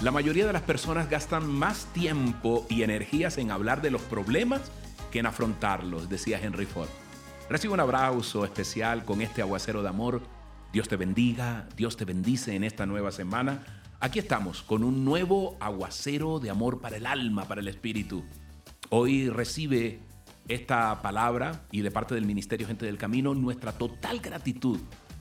La mayoría de las personas gastan más tiempo y energías en hablar de los problemas que en afrontarlos, decía Henry Ford. Recibe un abrazo especial con este aguacero de amor. Dios te bendiga, Dios te bendice en esta nueva semana. Aquí estamos con un nuevo aguacero de amor para el alma, para el espíritu. Hoy recibe esta palabra y de parte del Ministerio Gente del Camino nuestra total gratitud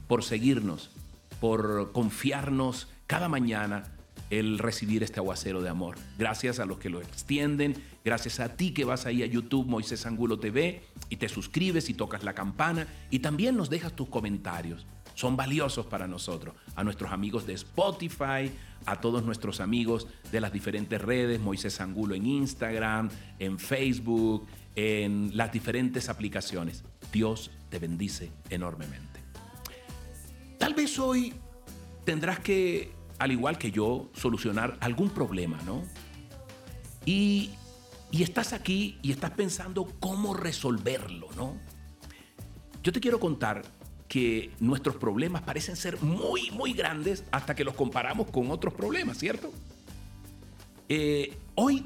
por seguirnos, por confiarnos cada mañana el recibir este aguacero de amor. Gracias a los que lo extienden, gracias a ti que vas ahí a YouTube Moisés Angulo TV y te suscribes y tocas la campana y también nos dejas tus comentarios. Son valiosos para nosotros, a nuestros amigos de Spotify, a todos nuestros amigos de las diferentes redes, Moisés Angulo en Instagram, en Facebook, en las diferentes aplicaciones. Dios te bendice enormemente. Tal vez hoy tendrás que al igual que yo, solucionar algún problema, ¿no? Y, estás aquí y estás pensando cómo resolverlo, ¿no? Yo te quiero contar que nuestros problemas parecen ser muy, muy grandes hasta que los comparamos con otros problemas, ¿cierto? Eh, hoy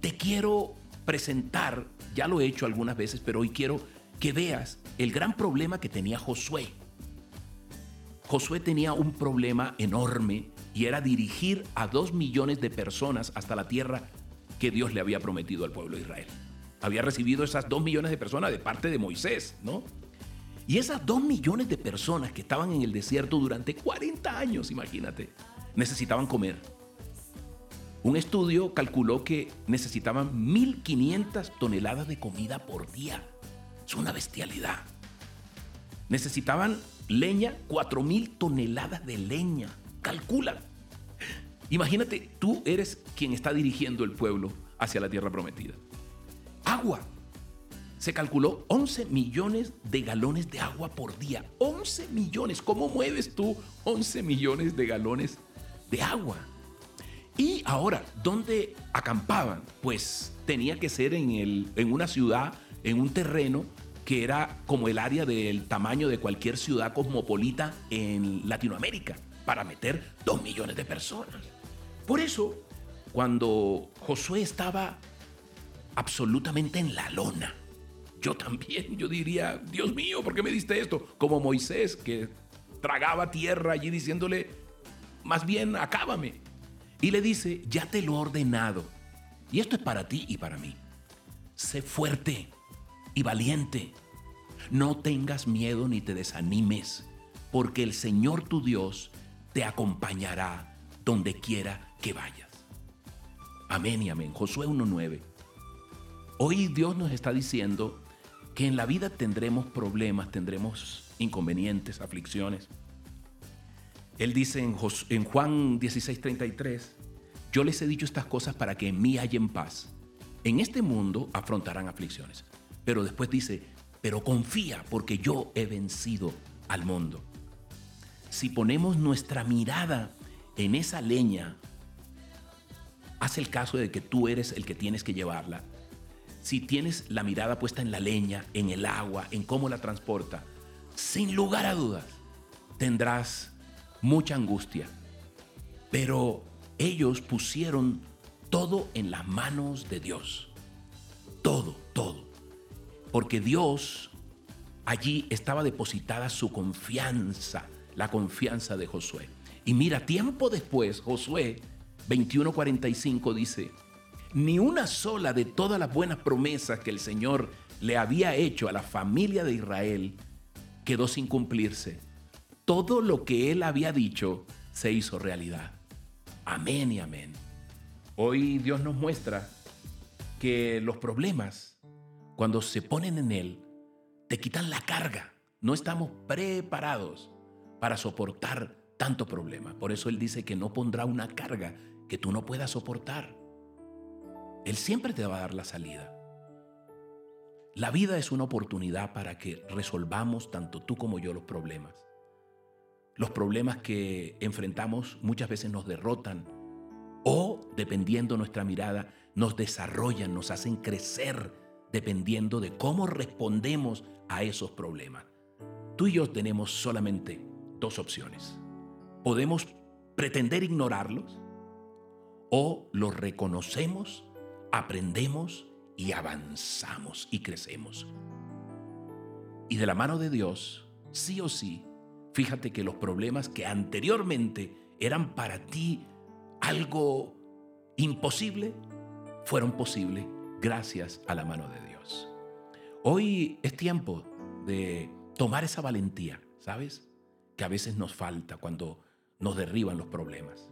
te quiero presentar, ya lo he hecho algunas veces, pero hoy quiero que veas el gran problema que tenía Josué. Josué tenía un problema enorme y era dirigir a dos millones de personas hasta la tierra que Dios le había prometido al pueblo de Israel. Había recibido esas dos millones de personas de parte de Moisés, ¿no? Y esas dos millones de personas que estaban en el desierto durante 40 años, imagínate, necesitaban comer. Un estudio calculó que necesitaban 1.500 toneladas de comida por día. Es una bestialidad. Necesitaban leña, 4.000 toneladas de leña. Calcula. Imagínate, tú eres quien está dirigiendo el pueblo hacia la tierra prometida. Agua. Se calculó 11 millones de galones de agua por día. 11 millones. ¿Cómo mueves tú 11 millones de galones de agua? Y ahora, ¿dónde acampaban? Pues tenía que ser en, el, en una ciudad, en un terreno que era como el área del tamaño de cualquier ciudad cosmopolita en Latinoamérica para meter dos millones de personas. Por eso, cuando Josué estaba absolutamente en la lona, yo también, yo diría, Dios mío, ¿por qué me diste esto? Como Moisés, que tragaba tierra allí diciéndole, más bien, acábame. Y le dice, ya te lo he ordenado. Y esto es para ti y para mí. Sé fuerte y valiente. No tengas miedo ni te desanimes, porque el Señor tu Dios te acompañará donde quiera que vayas. Amén y amén. Josué 1.9. Hoy Dios nos está diciendo que en la vida tendremos problemas, tendremos inconvenientes, aflicciones. Él dice en, en Juan 16:33, yo les he dicho estas cosas para que en mí hallen paz. En este mundo afrontarán aflicciones. Pero después dice, pero confía porque yo he vencido al mundo si ponemos nuestra mirada en esa leña, haz el caso de que tú eres el que tienes que llevarla. Si tienes la mirada puesta en la leña, en el agua, en cómo la transporta, sin lugar a dudas, tendrás mucha angustia. Pero ellos pusieron todo en las manos de Dios. Todo, todo. Porque Dios allí estaba depositada su confianza la confianza de Josué. Y mira, tiempo después, Josué 21:45 dice, ni una sola de todas las buenas promesas que el Señor le había hecho a la familia de Israel quedó sin cumplirse. Todo lo que él había dicho se hizo realidad. Amén y amén. Hoy Dios nos muestra que los problemas, cuando se ponen en Él, te quitan la carga. No estamos preparados para soportar tanto problema. Por eso Él dice que no pondrá una carga que tú no puedas soportar. Él siempre te va a dar la salida. La vida es una oportunidad para que resolvamos tanto tú como yo los problemas. Los problemas que enfrentamos muchas veces nos derrotan o, dependiendo nuestra mirada, nos desarrollan, nos hacen crecer, dependiendo de cómo respondemos a esos problemas. Tú y yo tenemos solamente dos opciones. Podemos pretender ignorarlos o lo reconocemos, aprendemos y avanzamos y crecemos. Y de la mano de Dios, sí o sí, fíjate que los problemas que anteriormente eran para ti algo imposible, fueron posibles gracias a la mano de Dios. Hoy es tiempo de tomar esa valentía, ¿sabes? Que a veces nos falta cuando nos derriban los problemas.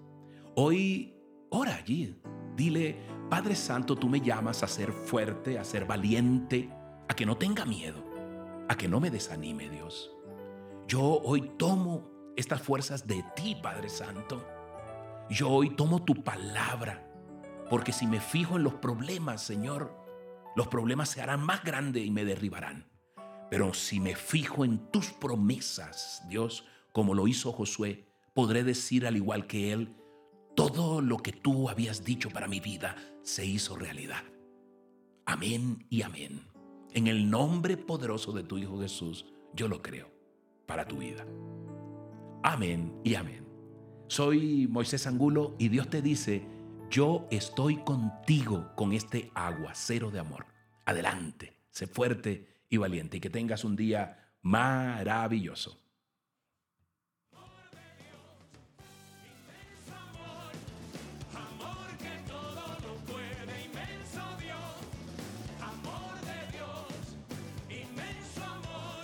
Hoy ora allí, dile, Padre Santo, tú me llamas a ser fuerte, a ser valiente, a que no tenga miedo, a que no me desanime Dios. Yo hoy tomo estas fuerzas de ti, Padre Santo. Yo hoy tomo tu palabra, porque si me fijo en los problemas, Señor, los problemas se harán más grandes y me derribarán. Pero si me fijo en tus promesas, Dios, como lo hizo Josué, podré decir al igual que él, todo lo que tú habías dicho para mi vida se hizo realidad. Amén y amén. En el nombre poderoso de tu Hijo Jesús, yo lo creo para tu vida. Amén y amén. Soy Moisés Angulo y Dios te dice, yo estoy contigo con este aguacero de amor. Adelante, sé fuerte y valiente y que tengas un día maravilloso.